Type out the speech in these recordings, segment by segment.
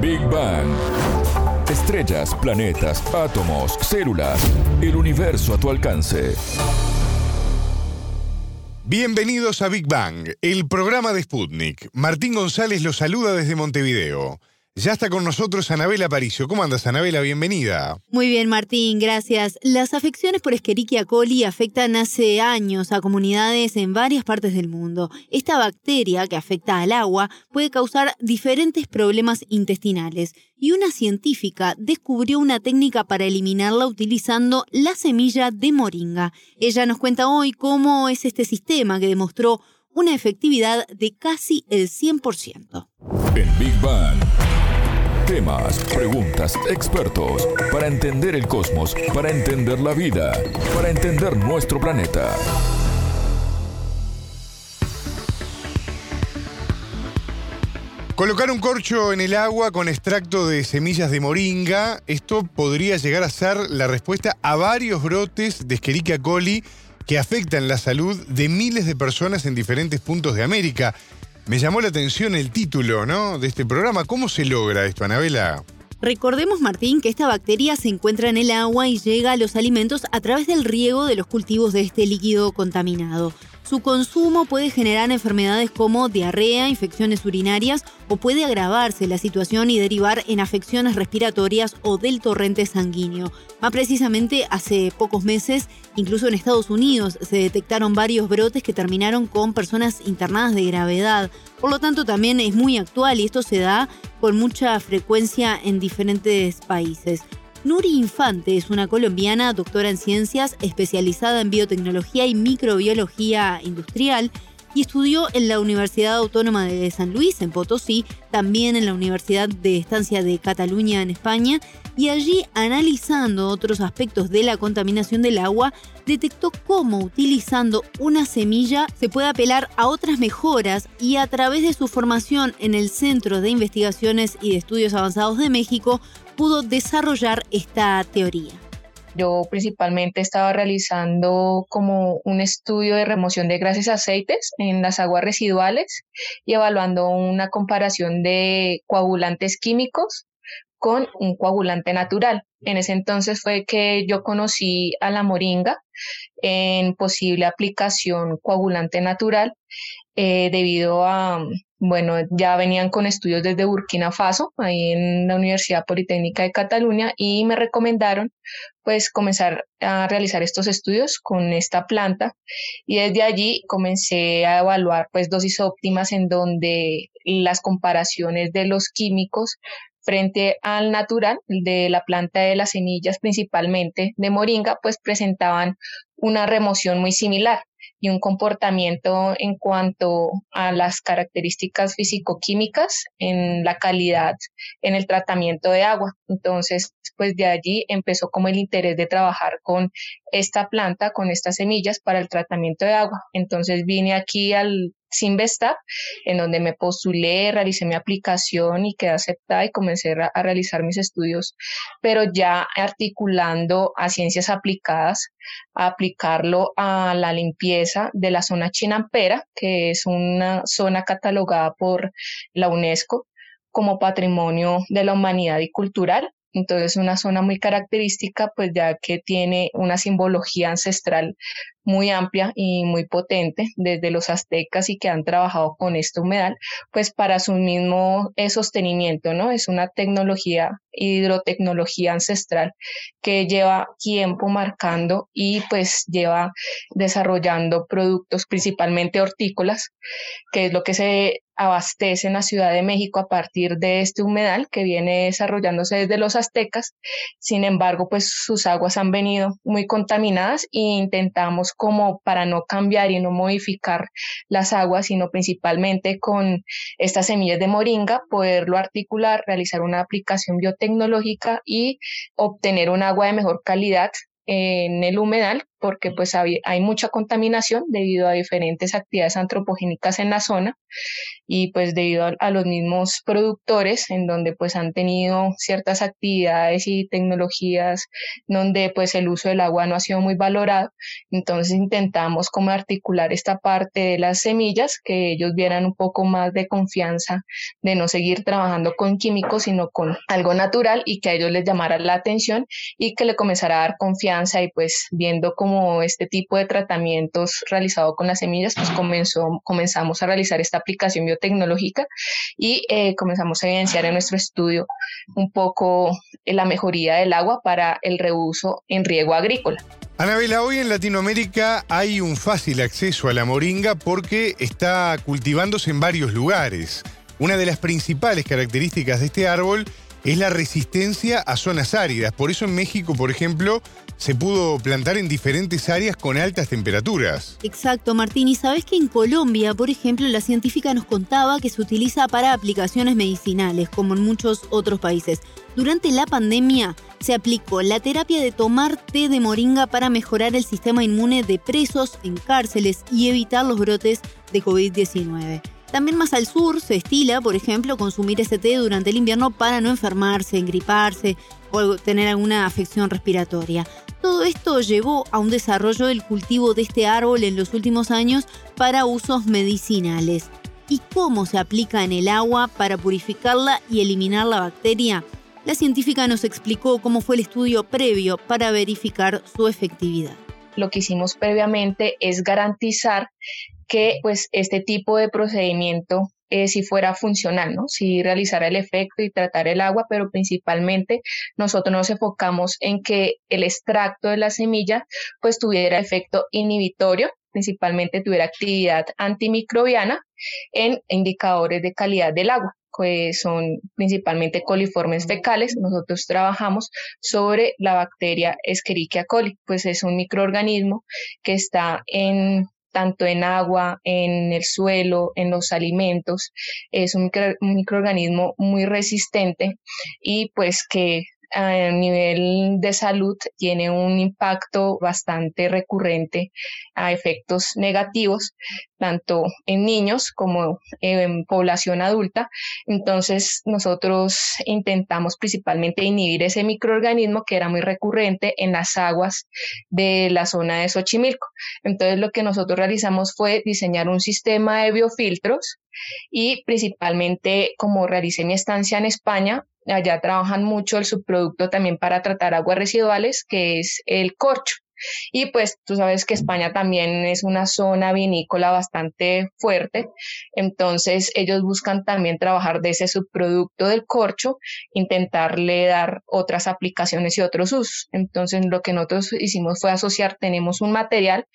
Big Bang. Estrellas, planetas, átomos, células, el universo a tu alcance. Bienvenidos a Big Bang, el programa de Sputnik. Martín González los saluda desde Montevideo. Ya está con nosotros Anabela Paricio. ¿Cómo andas, Anabela? Bienvenida. Muy bien, Martín, gracias. Las afecciones por Escherichia coli afectan hace años a comunidades en varias partes del mundo. Esta bacteria que afecta al agua puede causar diferentes problemas intestinales y una científica descubrió una técnica para eliminarla utilizando la semilla de moringa. Ella nos cuenta hoy cómo es este sistema que demostró una efectividad de casi el 100%. En Big Bang. Temas, preguntas, expertos, para entender el cosmos, para entender la vida, para entender nuestro planeta. Colocar un corcho en el agua con extracto de semillas de moringa, esto podría llegar a ser la respuesta a varios brotes de Escherichia coli que afectan la salud de miles de personas en diferentes puntos de América. Me llamó la atención el título, ¿no? De este programa. ¿Cómo se logra esto, Anabela? Recordemos, Martín, que esta bacteria se encuentra en el agua y llega a los alimentos a través del riego de los cultivos de este líquido contaminado. Su consumo puede generar enfermedades como diarrea, infecciones urinarias o puede agravarse la situación y derivar en afecciones respiratorias o del torrente sanguíneo. Más precisamente, hace pocos meses, incluso en Estados Unidos, se detectaron varios brotes que terminaron con personas internadas de gravedad. Por lo tanto, también es muy actual y esto se da con mucha frecuencia en diferentes países. Nuri Infante es una colombiana doctora en ciencias especializada en biotecnología y microbiología industrial y estudió en la Universidad Autónoma de San Luis, en Potosí, también en la Universidad de Estancia de Cataluña, en España, y allí, analizando otros aspectos de la contaminación del agua, detectó cómo utilizando una semilla se puede apelar a otras mejoras y a través de su formación en el Centro de Investigaciones y de Estudios Avanzados de México, pudo desarrollar esta teoría. Yo principalmente estaba realizando como un estudio de remoción de grasas y aceites en las aguas residuales y evaluando una comparación de coagulantes químicos con un coagulante natural. En ese entonces fue que yo conocí a la moringa en posible aplicación coagulante natural eh, debido a, bueno, ya venían con estudios desde Burkina Faso, ahí en la Universidad Politécnica de Cataluña, y me recomendaron pues comenzar a realizar estos estudios con esta planta. Y desde allí comencé a evaluar pues dosis óptimas en donde las comparaciones de los químicos frente al natural de la planta de las semillas principalmente de moringa pues presentaban una remoción muy similar y un comportamiento en cuanto a las características físico-químicas en la calidad en el tratamiento de agua. Entonces, pues de allí empezó como el interés de trabajar con esta planta, con estas semillas para el tratamiento de agua. Entonces vine aquí al Sinvestap, en donde me postulé, realicé mi aplicación y quedé aceptada y comencé a, realizar mis estudios, pero ya articulando a ciencias aplicadas, a aplicarlo a la limpieza de la zona chinampera, que es una zona catalogada por la UNESCO como patrimonio de la humanidad y cultural entonces, una zona muy característica, pues ya que tiene una simbología ancestral muy amplia y muy potente desde los aztecas y que han trabajado con este humedal, pues para su mismo eh, sostenimiento, ¿no? Es una tecnología, hidrotecnología ancestral que lleva tiempo marcando y pues lleva desarrollando productos principalmente hortícolas, que es lo que se abastece en la Ciudad de México a partir de este humedal que viene desarrollándose desde los aztecas. Sin embargo, pues sus aguas han venido muy contaminadas e intentamos como para no cambiar y no modificar las aguas, sino principalmente con estas semillas de moringa, poderlo articular, realizar una aplicación biotecnológica y obtener un agua de mejor calidad en el humedal porque pues hay, mucha contaminación debido a diferentes actividades antropogénicas en la zona y pues debido a, los mismos productores en donde pues han tenido ciertas actividades y tecnologías donde pues el uso del agua no ha sido muy valorado. Entonces intentamos como articular esta parte de las semillas, que ellos vieran un poco más de confianza de no seguir trabajando con químicos, sino con algo natural y que a ellos les llamara la atención y que le comenzara a dar confianza y pues viendo como este tipo de tratamientos realizado con las semillas, pues comenzó, comenzamos a realizar esta aplicación biotecnológica y eh, comenzamos a evidenciar en nuestro estudio un poco la mejoría del agua para el reuso en riego agrícola. Anabela, hoy en Latinoamérica hay un fácil acceso a la moringa porque está cultivándose en varios lugares. Una de las principales características de este árbol es la resistencia a zonas áridas. Por eso en México, por ejemplo, se pudo plantar en diferentes áreas con altas temperaturas. Exacto, Martín. Y sabes que en Colombia, por ejemplo, la científica nos contaba que se utiliza para aplicaciones medicinales, como en muchos otros países. Durante la pandemia se aplicó la terapia de tomar té de moringa para mejorar el sistema inmune de presos en cárceles y evitar los brotes de COVID-19. También más al sur se estila, por ejemplo, consumir este té durante el invierno para no enfermarse, engriparse o tener alguna afección respiratoria. Todo esto llevó a un desarrollo del cultivo de este árbol en los últimos años para usos medicinales. ¿Y cómo se aplica en el agua para purificarla y eliminar la bacteria? La científica nos explicó cómo fue el estudio previo para verificar su efectividad. Lo que hicimos previamente es garantizar que pues este tipo de procedimiento eh, si fuera funcional, ¿no? Si realizara el efecto y tratar el agua, pero principalmente nosotros nos enfocamos en que el extracto de la semilla pues tuviera efecto inhibitorio, principalmente tuviera actividad antimicrobiana en indicadores de calidad del agua que son principalmente coliformes fecales. Nosotros trabajamos sobre la bacteria Escherichia coli, pues es un microorganismo que está en tanto en agua, en el suelo, en los alimentos. Es un, microorganismo muy resistente y pues que a nivel de salud tiene un impacto bastante recurrente a efectos negativos, tanto en niños como en población adulta. Entonces, nosotros intentamos principalmente inhibir ese microorganismo que era muy recurrente en las aguas de la zona de Xochimilco. Entonces, lo que nosotros realizamos fue diseñar un sistema de biofiltros y principalmente como realicé mi estancia en España, allá trabajan mucho el subproducto también para tratar aguas residuales, que es el corcho. Y pues tú sabes que España también es una zona vinícola bastante fuerte, entonces ellos buscan también trabajar de ese subproducto del corcho, intentarle dar otras aplicaciones y otros usos. Entonces lo que nosotros hicimos fue asociar, tenemos un material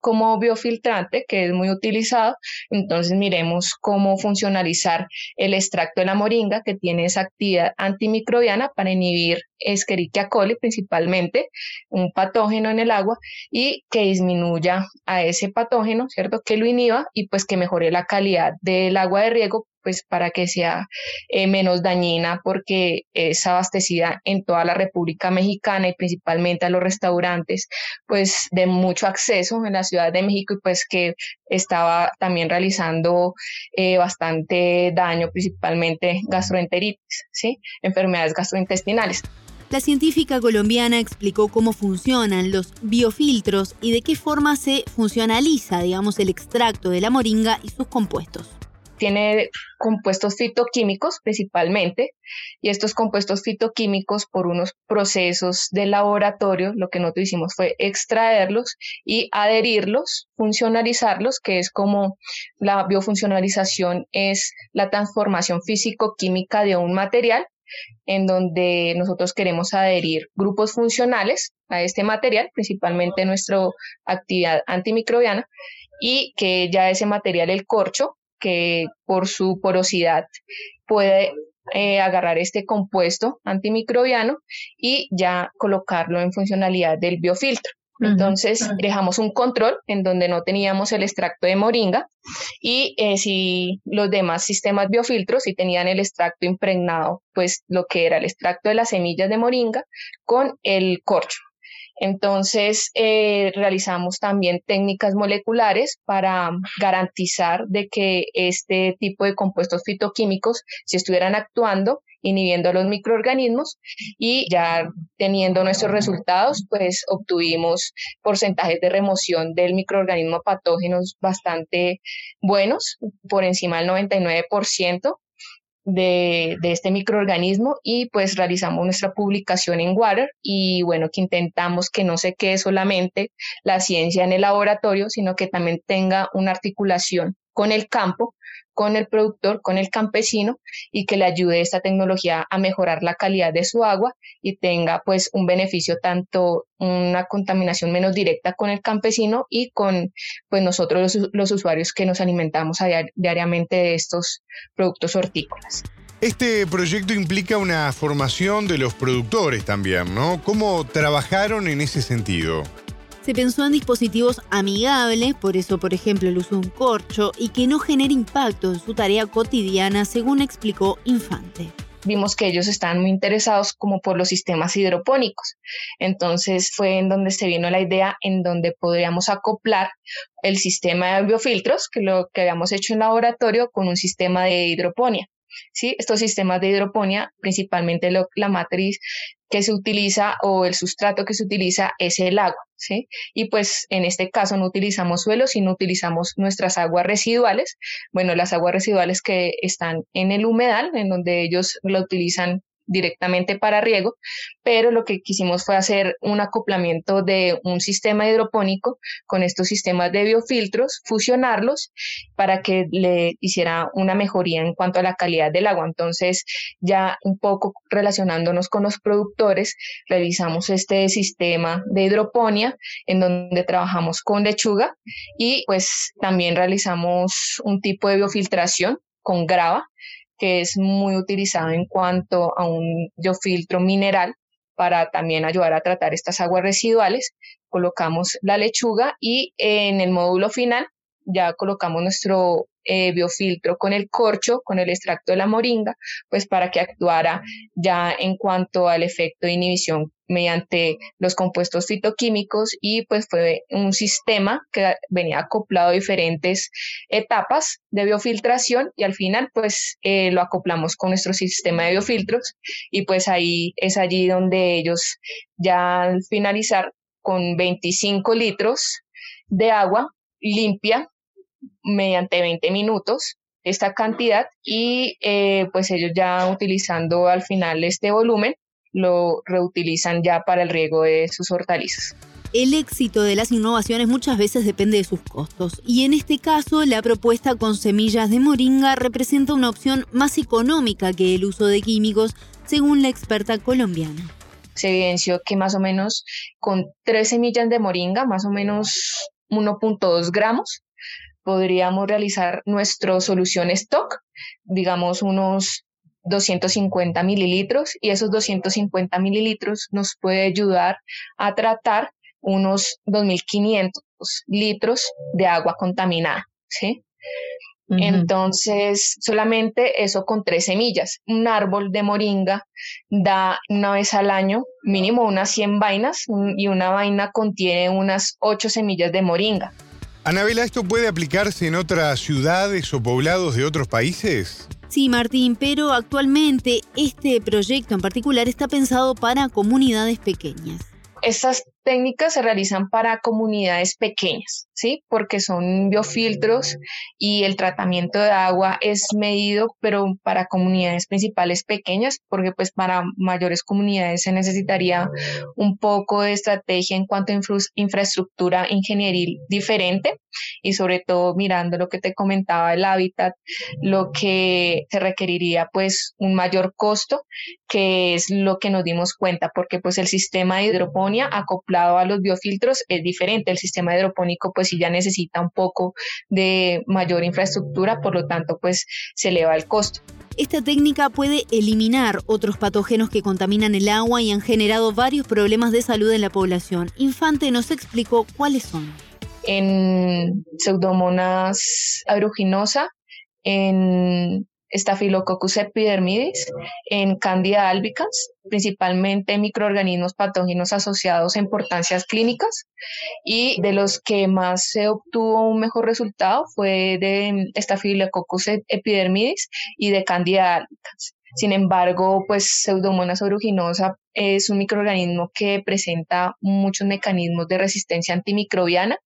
como biofiltrante que es muy utilizado. Entonces miremos cómo funcionalizar el extracto de la moringa que tiene esa actividad antimicrobiana para inhibir Escherichia coli principalmente, un patógeno en el agua y que disminuya a ese patógeno, ¿cierto? Que lo inhiba y pues que mejore la calidad del agua de riego pues para que sea eh, menos dañina porque es abastecida en toda la República Mexicana y principalmente a los restaurantes pues de mucho acceso en la Ciudad de México y pues que estaba también realizando eh, bastante daño principalmente gastroenteritis, ¿sí? enfermedades gastrointestinales. La científica colombiana explicó cómo funcionan los biofiltros y de qué forma se funcionaliza, digamos, el extracto de la moringa y sus compuestos tiene compuestos fitoquímicos principalmente, y estos compuestos fitoquímicos por unos procesos de laboratorio, lo que nosotros hicimos fue extraerlos y adherirlos, funcionalizarlos, que es como la biofuncionalización es la transformación físico-química de un material en donde nosotros queremos adherir grupos funcionales a este material, principalmente nuestra actividad antimicrobiana, y que ya ese material, el corcho, que por su porosidad puede eh, agarrar este compuesto antimicrobiano y ya colocarlo en funcionalidad del biofiltro. Entonces dejamos un control en donde no teníamos el extracto de moringa y eh, si los demás sistemas biofiltros si tenían el extracto impregnado, pues lo que era el extracto de las semillas de moringa con el corcho. Entonces, eh, realizamos también técnicas moleculares para garantizar de que este tipo de compuestos fitoquímicos, si estuvieran actuando, inhibiendo a los microorganismos y ya teniendo nuestros resultados, pues obtuvimos porcentajes de remoción del microorganismo patógenos bastante buenos, por encima del 99% de, de, este microorganismo y pues realizamos nuestra publicación en Water y bueno, que intentamos que no se quede solamente la ciencia en el laboratorio, sino que también tenga una articulación con el campo con el productor, con el campesino y que le ayude esta tecnología a mejorar la calidad de su agua y tenga pues un beneficio tanto una contaminación menos directa con el campesino y con pues nosotros los, usuarios que nos alimentamos diariamente de estos productos hortícolas. Este proyecto implica una formación de los productores también, ¿no? ¿Cómo trabajaron en ese sentido? Se pensó en dispositivos amigables, por eso por ejemplo el uso de un corcho, y que no genere impacto en su tarea cotidiana, según explicó Infante vimos que ellos estaban muy interesados como por los sistemas hidropónicos. Entonces fue en donde se vino la idea en donde podríamos acoplar el sistema de biofiltros, que lo que habíamos hecho en laboratorio, con un sistema de hidroponía. ¿Sí? Estos sistemas de hidroponía, principalmente la matriz que se utiliza o el sustrato que se utiliza es el agua. ¿sí? Y pues en este caso no utilizamos suelo, sino utilizamos nuestras aguas residuales. Bueno, las aguas residuales que están en el humedal, en donde ellos lo utilizan directamente para riego, pero lo que quisimos fue hacer un acoplamiento de un sistema hidropónico con estos sistemas de biofiltros, fusionarlos para que le hiciera una mejoría en cuanto a la calidad del agua. Entonces, ya un poco relacionándonos con los productores, realizamos este sistema de hidroponía en donde trabajamos con lechuga y pues también realizamos un tipo de biofiltración con grava que es muy utilizado en cuanto a un biofiltro mineral para también ayudar a tratar estas aguas residuales. Colocamos la lechuga y en el módulo final ya colocamos nuestro eh, biofiltro con el corcho, con el extracto de la moringa, pues para que actuara ya en cuanto al efecto de inhibición mediante los compuestos fitoquímicos y pues fue un sistema que venía acoplado a diferentes etapas de biofiltración y al final pues eh, lo acoplamos con nuestro sistema de biofiltros y pues ahí es allí donde ellos ya al finalizar con 25 litros de agua limpia mediante 20 minutos esta cantidad y eh, pues ellos ya utilizando al final este volumen lo reutilizan ya para el riego de sus hortalizas. El éxito de las innovaciones muchas veces depende de sus costos y en este caso la propuesta con semillas de moringa representa una opción más económica que el uso de químicos, según la experta colombiana. Se evidenció que más o menos con tres semillas de moringa, más o menos 1.2 gramos, podríamos realizar nuestra solución stock, digamos unos 250 mililitros y esos 250 mililitros nos puede ayudar a tratar unos 2.500 litros de agua contaminada, ¿sí? Entonces, solamente eso con tres semillas. Un árbol de moringa da una vez al año mínimo unas 100 vainas y una vaina contiene unas 8 semillas de moringa. Anabela, ¿esto puede aplicarse en otras ciudades o poblados de otros países? Sí, Martín, pero actualmente este proyecto en particular está pensado para comunidades pequeñas. Estas técnicas se realizan para comunidades pequeñas, ¿sí? Porque son biofiltros y el tratamiento de agua es medido, pero para comunidades principales pequeñas, porque pues para mayores comunidades se necesitaría un poco de estrategia en cuanto a infraestructura ingenieril diferente y sobre todo mirando lo que te comentaba el hábitat, lo que se requeriría pues un mayor costo, que es lo que nos dimos cuenta, porque pues el sistema de hidroponía acoplado a los biofiltros es diferente. El sistema hidropónico pues sí ya necesita un poco de mayor infraestructura, por lo tanto pues se eleva el costo. Esta técnica puede eliminar otros patógenos que contaminan el agua y han generado varios problemas de salud en la población. Infante nos explicó cuáles son. En Pseudomonas aeruginosa, en Staphylococcus epidermidis, en Candida albicans, principalmente microorganismos patógenos asociados a importancias clínicas y de los que más se obtuvo un mejor resultado fue de Staphylococcus epidermidis y de Candida albicans. Sin embargo, pues Pseudomonas aeruginosa es un microorganismo que presenta muchos mecanismos de resistencia antimicrobiana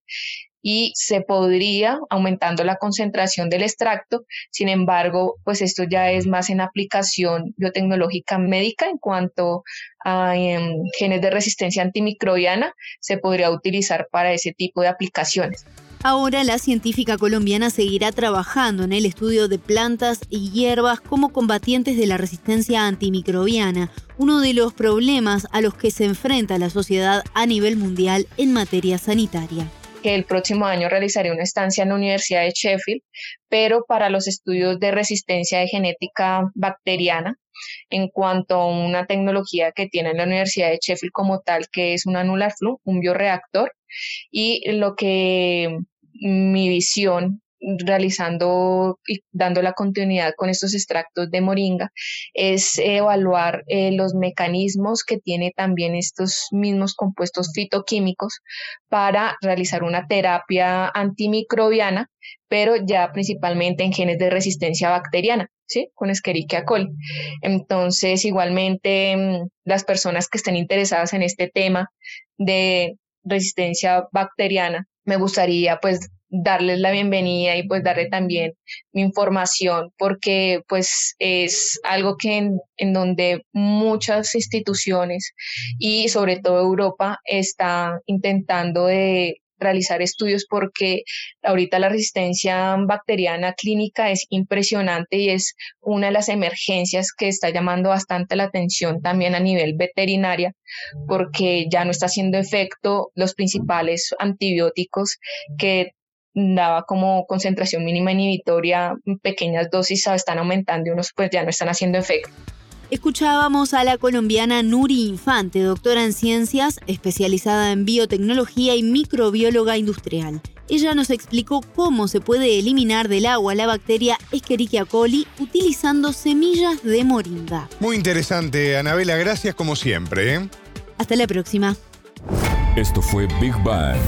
y se podría aumentando la concentración del extracto. Sin embargo, pues esto ya es más en aplicación biotecnológica médica en cuanto a em, genes de resistencia antimicrobiana se podría utilizar para ese tipo de aplicaciones. Ahora la científica colombiana seguirá trabajando en el estudio de plantas y hierbas como combatientes de la resistencia antimicrobiana, uno de los problemas a los que se enfrenta la sociedad a nivel mundial en materia sanitaria. El próximo año realizaré una estancia en la Universidad de Sheffield, pero para los estudios de resistencia de genética bacteriana, en cuanto a una tecnología que tiene la Universidad de Sheffield como tal, que es un anular flu, un bioreactor, y lo que mi visión realizando y dando la continuidad con estos extractos de moringa es evaluar eh, los mecanismos que tiene también estos mismos compuestos fitoquímicos para realizar una terapia antimicrobiana, pero ya principalmente en genes de resistencia bacteriana. ¿sí? Con Escherichia coli. Entonces, igualmente, mm, las personas que estén interesadas en este tema de resistencia bacteriana, me gustaría pues darles la bienvenida y pues darle también mi información porque pues es algo que en, en, donde muchas instituciones y sobre todo Europa está intentando de realizar estudios porque ahorita la resistencia bacteriana clínica es impresionante y es una de las emergencias que está llamando bastante la atención también a nivel veterinaria porque ya no está haciendo efecto los principales antibióticos que daba como concentración mínima inhibitoria, pequeñas dosis están aumentando y unos pues ya no están haciendo efecto. Escuchábamos a la colombiana Nuri Infante, doctora en ciencias, especializada en biotecnología y microbióloga industrial. Ella nos explicó cómo se puede eliminar del agua la bacteria Escherichia coli utilizando semillas de moringa. Muy interesante, Anabela, gracias como siempre. ¿eh? Hasta la próxima. Esto fue Big Bang